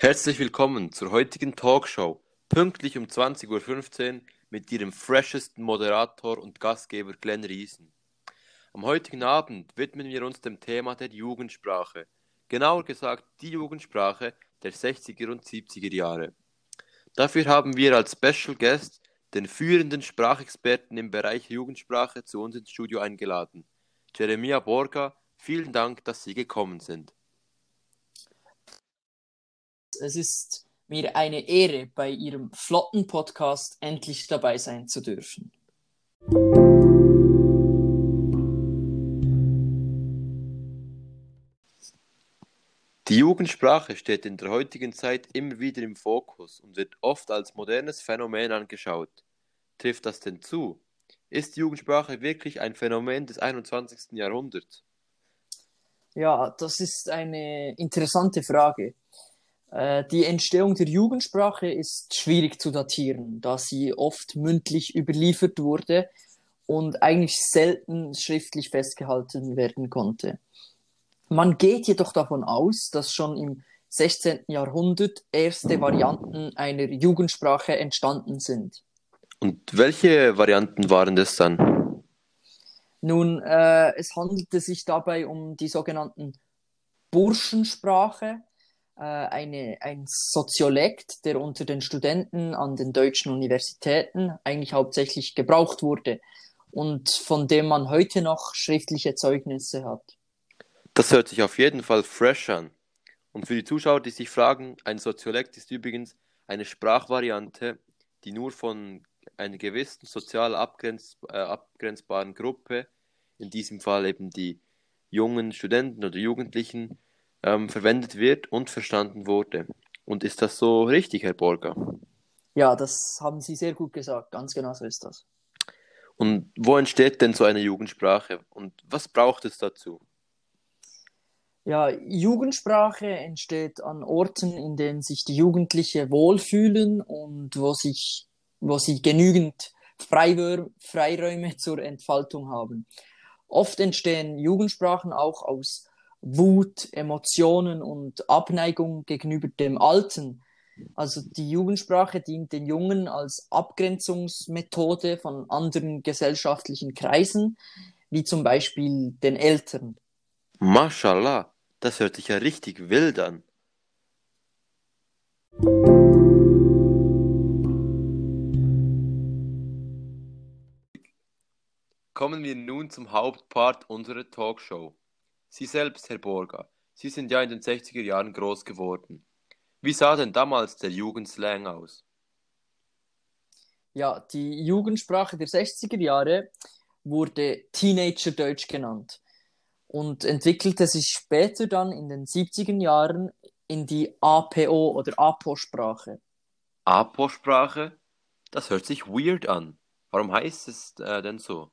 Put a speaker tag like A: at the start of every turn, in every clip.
A: Herzlich willkommen zur heutigen Talkshow, pünktlich um 20.15 Uhr mit Ihrem freshesten Moderator und Gastgeber Glenn Riesen. Am heutigen Abend widmen wir uns dem Thema der Jugendsprache, genauer gesagt die Jugendsprache der 60er und 70er Jahre. Dafür haben wir als Special Guest den führenden Sprachexperten im Bereich Jugendsprache zu uns ins Studio eingeladen. Jeremia Borga, vielen Dank, dass Sie gekommen sind.
B: Es ist mir eine Ehre, bei Ihrem flotten Podcast endlich dabei sein zu dürfen.
A: Die Jugendsprache steht in der heutigen Zeit immer wieder im Fokus und wird oft als modernes Phänomen angeschaut. Trifft das denn zu? Ist die Jugendsprache wirklich ein Phänomen des 21. Jahrhunderts?
B: Ja, das ist eine interessante Frage. Äh, die Entstehung der Jugendsprache ist schwierig zu datieren, da sie oft mündlich überliefert wurde und eigentlich selten schriftlich festgehalten werden konnte. Man geht jedoch davon aus, dass schon im 16. Jahrhundert erste Varianten einer Jugendsprache entstanden sind.
A: Und welche Varianten waren das dann?
B: Nun, äh, es handelte sich dabei um die sogenannten Burschensprache, eine, ein Soziolekt, der unter den Studenten an den deutschen Universitäten eigentlich hauptsächlich gebraucht wurde und von dem man heute noch schriftliche Zeugnisse hat.
A: Das hört sich auf jeden Fall fresh an. Und für die Zuschauer, die sich fragen, ein Soziolekt ist übrigens eine Sprachvariante, die nur von einer gewissen sozial abgrenz, äh, abgrenzbaren Gruppe, in diesem Fall eben die jungen Studenten oder Jugendlichen, ähm, verwendet wird und verstanden wurde. Und ist das so richtig, Herr Borger?
B: Ja, das haben Sie sehr gut gesagt. Ganz genau so ist das.
A: Und wo entsteht denn so eine Jugendsprache und was braucht es dazu?
B: Ja, Jugendsprache entsteht an Orten, in denen sich die Jugendlichen wohlfühlen und wo, sich, wo sie genügend Freiräume zur Entfaltung haben. Oft entstehen Jugendsprachen auch aus Wut, Emotionen und Abneigung gegenüber dem Alten. Also die Jugendsprache dient den Jungen als Abgrenzungsmethode von anderen gesellschaftlichen Kreisen, wie zum Beispiel den Eltern.
A: Mashallah, das hört sich ja richtig wild an. Kommen wir nun zum Hauptpart unserer Talkshow. Sie selbst, Herr Borga, Sie sind ja in den 60er Jahren groß geworden. Wie sah denn damals der Jugendslang aus?
B: Ja, die Jugendsprache der 60er Jahre wurde Teenager-Deutsch genannt und entwickelte sich später dann in den 70er Jahren in die APO oder APO-Sprache.
A: APO-Sprache? Das hört sich weird an. Warum heißt es äh, denn so?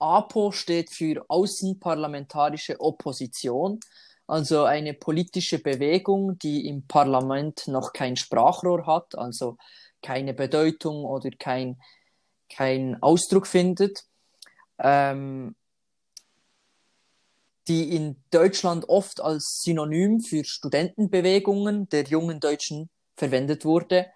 B: APO steht für Außenparlamentarische Opposition, also eine politische Bewegung, die im Parlament noch kein Sprachrohr hat, also keine Bedeutung oder kein, kein Ausdruck findet, ähm, die in Deutschland oft als Synonym für Studentenbewegungen der jungen Deutschen verwendet wurde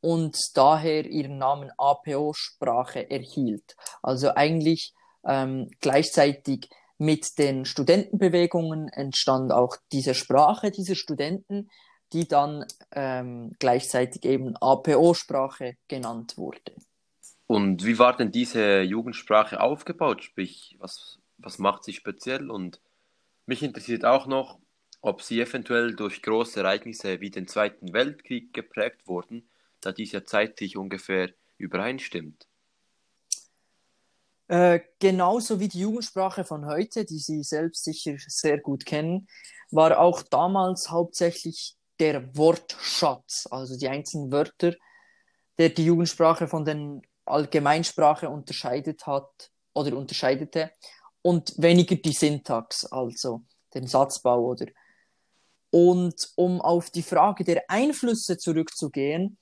B: und daher ihren Namen APO-Sprache erhielt. Also eigentlich ähm, gleichzeitig mit den Studentenbewegungen entstand auch diese Sprache dieser Studenten, die dann ähm, gleichzeitig eben APO-Sprache genannt wurde.
A: Und wie war denn diese Jugendsprache aufgebaut? Sprich, was, was macht sie speziell? Und mich interessiert auch noch, ob sie eventuell durch große Ereignisse wie den Zweiten Weltkrieg geprägt wurden, da dies ja zeitlich ungefähr übereinstimmt.
B: Äh, genauso wie die Jugendsprache von heute, die Sie selbst sicher sehr gut kennen, war auch damals hauptsächlich der Wortschatz, also die einzelnen Wörter, der die Jugendsprache von den Allgemeinsprache unterscheidet hat oder unterscheidete und weniger die Syntax, also den Satzbau oder. Und um auf die Frage der Einflüsse zurückzugehen,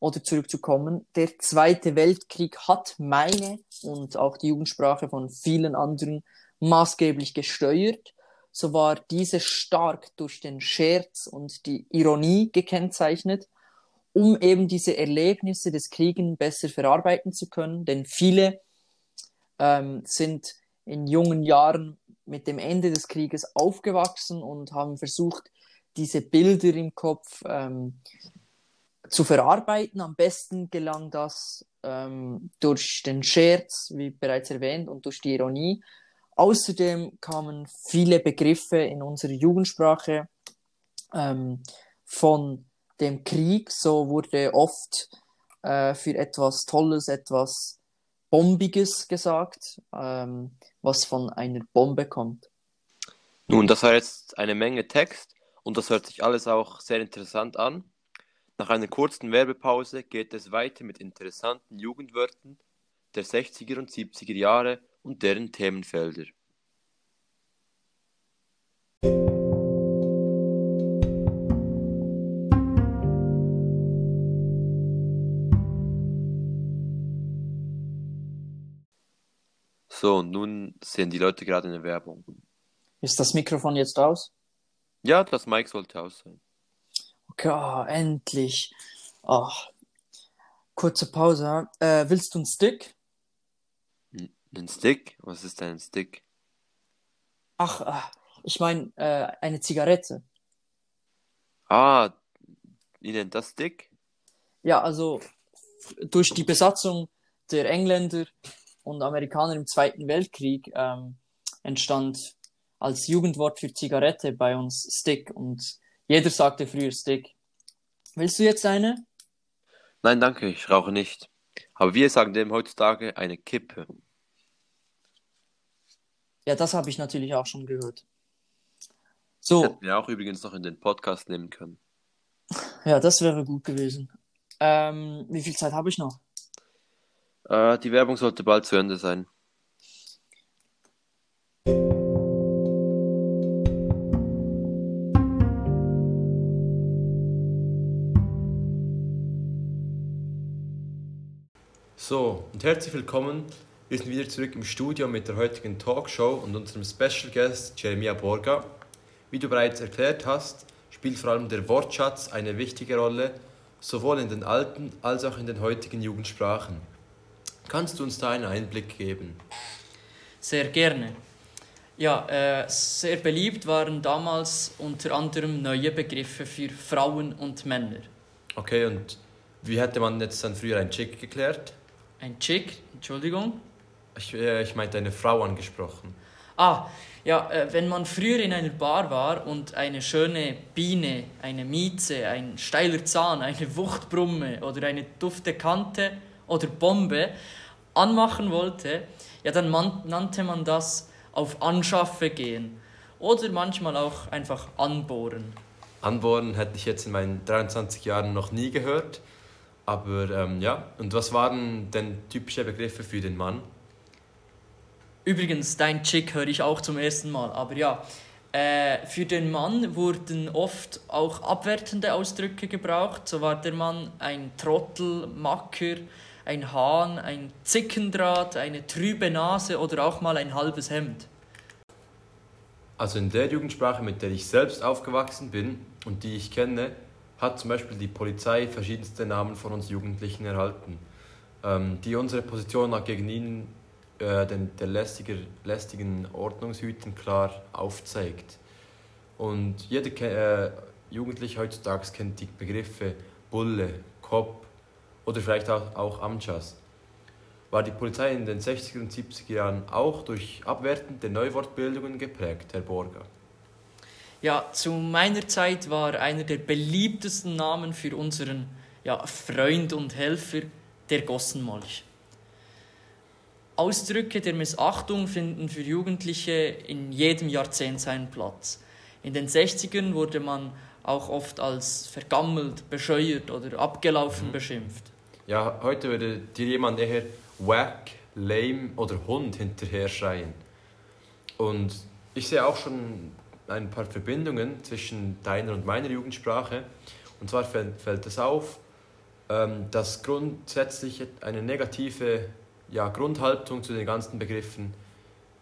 B: oder zurückzukommen, der Zweite Weltkrieg hat meine und auch die Jugendsprache von vielen anderen maßgeblich gesteuert, so war diese stark durch den Scherz und die Ironie gekennzeichnet, um eben diese Erlebnisse des Krieges besser verarbeiten zu können. Denn viele ähm, sind in jungen Jahren mit dem Ende des Krieges aufgewachsen und haben versucht, diese Bilder im Kopf ähm, zu verarbeiten. Am besten gelang das ähm, durch den Scherz, wie bereits erwähnt, und durch die Ironie. Außerdem kamen viele Begriffe in unsere Jugendsprache ähm, von dem Krieg. So wurde oft äh, für etwas Tolles, etwas Bombiges gesagt, ähm, was von einer Bombe kommt.
A: Nun, das war jetzt eine Menge Text und das hört sich alles auch sehr interessant an. Nach einer kurzen Werbepause geht es weiter mit interessanten Jugendwörtern der 60er und 70er Jahre und deren Themenfelder. So, und nun sehen die Leute gerade eine Werbung.
B: Ist das Mikrofon jetzt aus?
A: Ja, das Mic sollte aus sein.
B: Oh, endlich. Oh. Kurze Pause. Äh, willst du einen Stick?
A: Ein Stick? Was ist denn ein Stick?
B: Ach, ach ich meine äh, eine Zigarette.
A: Ah, wie nennt das Stick?
B: Ja, also durch die Besatzung der Engländer und Amerikaner im Zweiten Weltkrieg ähm, entstand als Jugendwort für Zigarette bei uns Stick und jeder sagte früher Stick. Willst du jetzt eine?
A: Nein, danke, ich rauche nicht. Aber wir sagen dem heutzutage eine Kippe.
B: Ja, das habe ich natürlich auch schon gehört.
A: So. Das hätten wir auch übrigens noch in den Podcast nehmen können.
B: Ja, das wäre gut gewesen. Ähm, wie viel Zeit habe ich noch?
A: Äh, die Werbung sollte bald zu Ende sein. So, und herzlich willkommen. Wir sind wieder zurück im Studio mit der heutigen Talkshow und unserem Special Guest Jeremia Borga. Wie du bereits erklärt hast, spielt vor allem der Wortschatz eine wichtige Rolle, sowohl in den alten als auch in den heutigen Jugendsprachen. Kannst du uns da einen Einblick geben?
B: Sehr gerne. Ja, äh, sehr beliebt waren damals unter anderem neue Begriffe für Frauen und Männer.
A: Okay, und wie hätte man jetzt dann früher ein Chick geklärt?
B: Ein Chick, Entschuldigung.
A: Ich, äh, ich meinte eine Frau angesprochen.
B: Ah, ja, äh, wenn man früher in einer Bar war und eine schöne Biene, eine Mieze, ein steiler Zahn, eine Wuchtbrumme oder eine dufte Kante oder Bombe anmachen wollte, ja, dann man, nannte man das auf Anschaffe gehen oder manchmal auch einfach anbohren.
A: Anbohren hätte ich jetzt in meinen 23 Jahren noch nie gehört. Aber ähm, ja, und was waren denn typische Begriffe für den Mann?
B: Übrigens, dein Chick höre ich auch zum ersten Mal, aber ja. Äh, für den Mann wurden oft auch abwertende Ausdrücke gebraucht. So war der Mann ein Trottel, Macker, ein Hahn, ein Zickendraht, eine trübe Nase oder auch mal ein halbes Hemd.
A: Also in der Jugendsprache, mit der ich selbst aufgewachsen bin und die ich kenne, hat zum Beispiel die Polizei verschiedenste Namen von uns Jugendlichen erhalten, ähm, die unsere Position gegen ihn, äh, den, der lästiger, lästigen Ordnungshüten, klar aufzeigt. Und jeder äh, Jugendliche heutzutage kennt die Begriffe Bulle, Cop oder vielleicht auch, auch Amchas. War die Polizei in den 60er und 70er Jahren auch durch abwertende Neuwortbildungen geprägt, Herr Borger?
B: Ja, zu meiner Zeit war einer der beliebtesten Namen für unseren ja, Freund und Helfer der Gossenmolch. Ausdrücke der Missachtung finden für Jugendliche in jedem Jahrzehnt seinen Platz. In den 60ern wurde man auch oft als vergammelt, bescheuert oder abgelaufen mhm. beschimpft.
A: Ja, heute würde dir jemand eher wack, lame oder Hund hinterher schreien. Und ich sehe auch schon ein paar Verbindungen zwischen deiner und meiner Jugendsprache. Und zwar fällt, es auf, ähm, dass grundsätzlich eine negative ja, Grundhaltung zu den ganzen Begriffen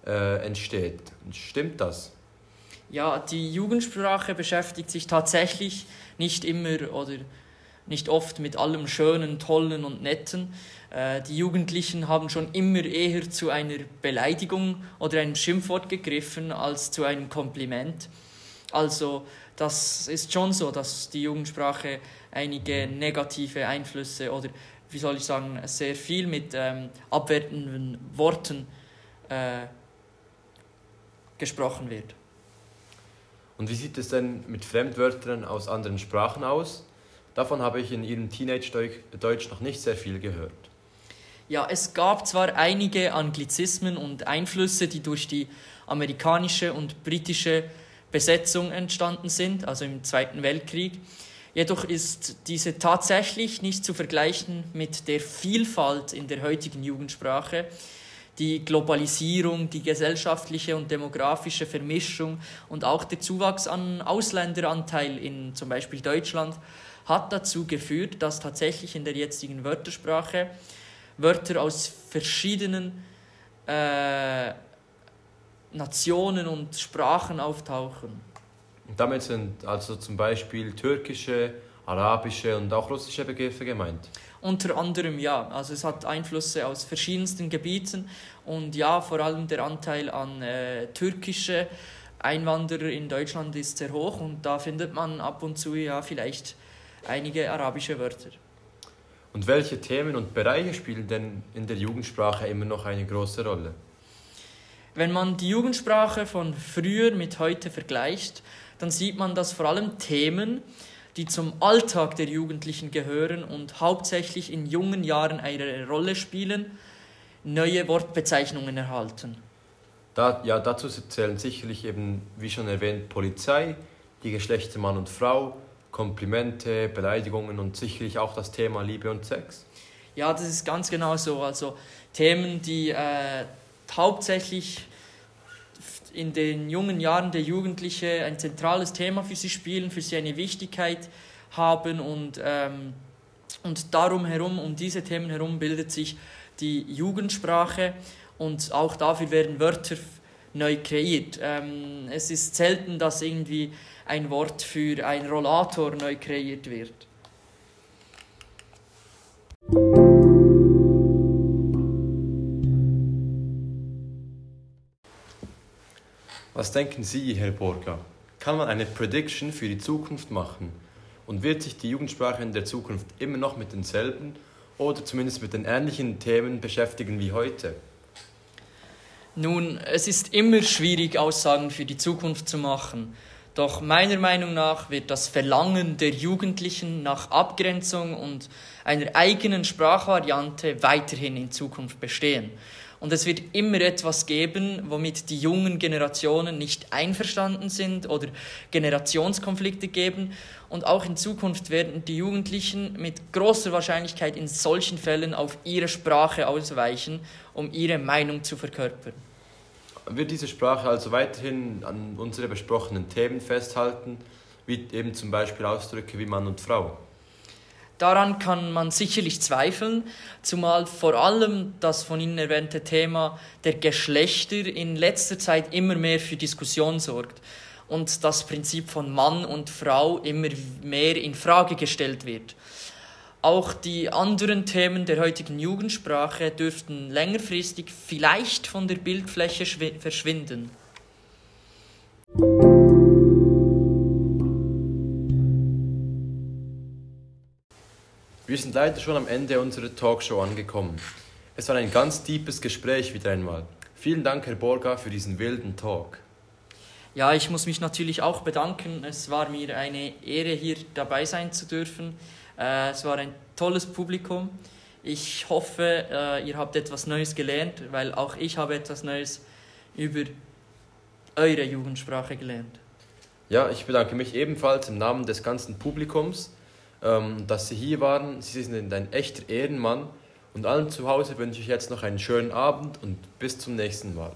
A: äh, entsteht. Stimmt das?
B: Ja, die Jugendsprache beschäftigt sich tatsächlich nicht immer oder nicht oft mit allem Schönen, Tollen und Netten. Äh, die Jugendlichen haben schon immer eher zu einer Beleidigung oder einem Schimpfwort gegriffen als zu einem Kompliment. Also das ist schon so, dass die Jugendsprache einige negative Einflüsse oder wie soll ich sagen, sehr viel mit ähm, abwertenden Worten äh, gesprochen wird.
A: Und wie sieht es denn mit Fremdwörtern aus anderen Sprachen aus? Davon habe ich in Ihrem Teenage-Deutsch noch nicht sehr viel gehört.
B: Ja, es gab zwar einige Anglizismen und Einflüsse, die durch die amerikanische und britische Besetzung entstanden sind, also im Zweiten Weltkrieg. Jedoch ist diese tatsächlich nicht zu vergleichen mit der Vielfalt in der heutigen Jugendsprache. Die Globalisierung, die gesellschaftliche und demografische Vermischung und auch der Zuwachs an Ausländeranteil in zum Beispiel Deutschland hat dazu geführt, dass tatsächlich in der jetzigen Wörtersprache Wörter aus verschiedenen äh, Nationen und Sprachen auftauchen.
A: Damit sind also zum Beispiel türkische, arabische und auch russische Begriffe gemeint.
B: Unter anderem ja, also es hat Einflüsse aus verschiedensten Gebieten und ja, vor allem der Anteil an äh, türkische Einwanderer in Deutschland ist sehr hoch und da findet man ab und zu ja vielleicht einige arabische Wörter.
A: Und welche Themen und Bereiche spielen denn in der Jugendsprache immer noch eine große Rolle?
B: Wenn man die Jugendsprache von früher mit heute vergleicht, dann sieht man, dass vor allem Themen, die zum Alltag der Jugendlichen gehören und hauptsächlich in jungen Jahren eine Rolle spielen, neue Wortbezeichnungen erhalten.
A: Da, ja, dazu zählen sicherlich eben, wie schon erwähnt, Polizei, die Geschlechter Mann und Frau, Komplimente, Beleidigungen und sicherlich auch das Thema Liebe und Sex.
B: Ja, das ist ganz genau so. Also Themen, die äh, hauptsächlich in den jungen Jahren der Jugendliche ein zentrales Thema für sie spielen, für sie eine Wichtigkeit haben und, ähm, und darum herum, um diese Themen herum bildet sich die Jugendsprache und auch dafür werden Wörter neu kreiert. Ähm, es ist selten, dass irgendwie ein Wort für ein Rollator neu kreiert wird.
A: Was denken Sie, Herr Borga? Kann man eine Prediction für die Zukunft machen? Und wird sich die Jugendsprache in der Zukunft immer noch mit denselben oder zumindest mit den ähnlichen Themen beschäftigen wie heute?
B: Nun, es ist immer schwierig, Aussagen für die Zukunft zu machen. Doch meiner Meinung nach wird das Verlangen der Jugendlichen nach Abgrenzung und einer eigenen Sprachvariante weiterhin in Zukunft bestehen. Und es wird immer etwas geben, womit die jungen Generationen nicht einverstanden sind oder Generationskonflikte geben. Und auch in Zukunft werden die Jugendlichen mit großer Wahrscheinlichkeit in solchen Fällen auf ihre Sprache ausweichen, um ihre Meinung zu verkörpern.
A: Wird diese Sprache also weiterhin an unsere besprochenen Themen festhalten, wie eben zum Beispiel Ausdrücke wie Mann und Frau?
B: Daran kann man sicherlich zweifeln, zumal vor allem das von Ihnen erwähnte Thema der Geschlechter in letzter Zeit immer mehr für Diskussion sorgt und das Prinzip von Mann und Frau immer mehr in Frage gestellt wird. Auch die anderen Themen der heutigen Jugendsprache dürften längerfristig vielleicht von der Bildfläche verschwinden.
A: Wir sind leider schon am Ende unserer Talkshow angekommen. Es war ein ganz deepes Gespräch wieder einmal. Vielen Dank, Herr Borga, für diesen wilden Talk.
B: Ja, ich muss mich natürlich auch bedanken. Es war mir eine Ehre, hier dabei sein zu dürfen. Äh, es war ein tolles Publikum. Ich hoffe, äh, ihr habt etwas Neues gelernt, weil auch ich habe etwas Neues über eure Jugendsprache gelernt.
A: Ja, ich bedanke mich ebenfalls im Namen des ganzen Publikums ähm, dass Sie hier waren. Sie sind ein echter Ehrenmann. Und allen zu Hause wünsche ich jetzt noch einen schönen Abend und bis zum nächsten Mal.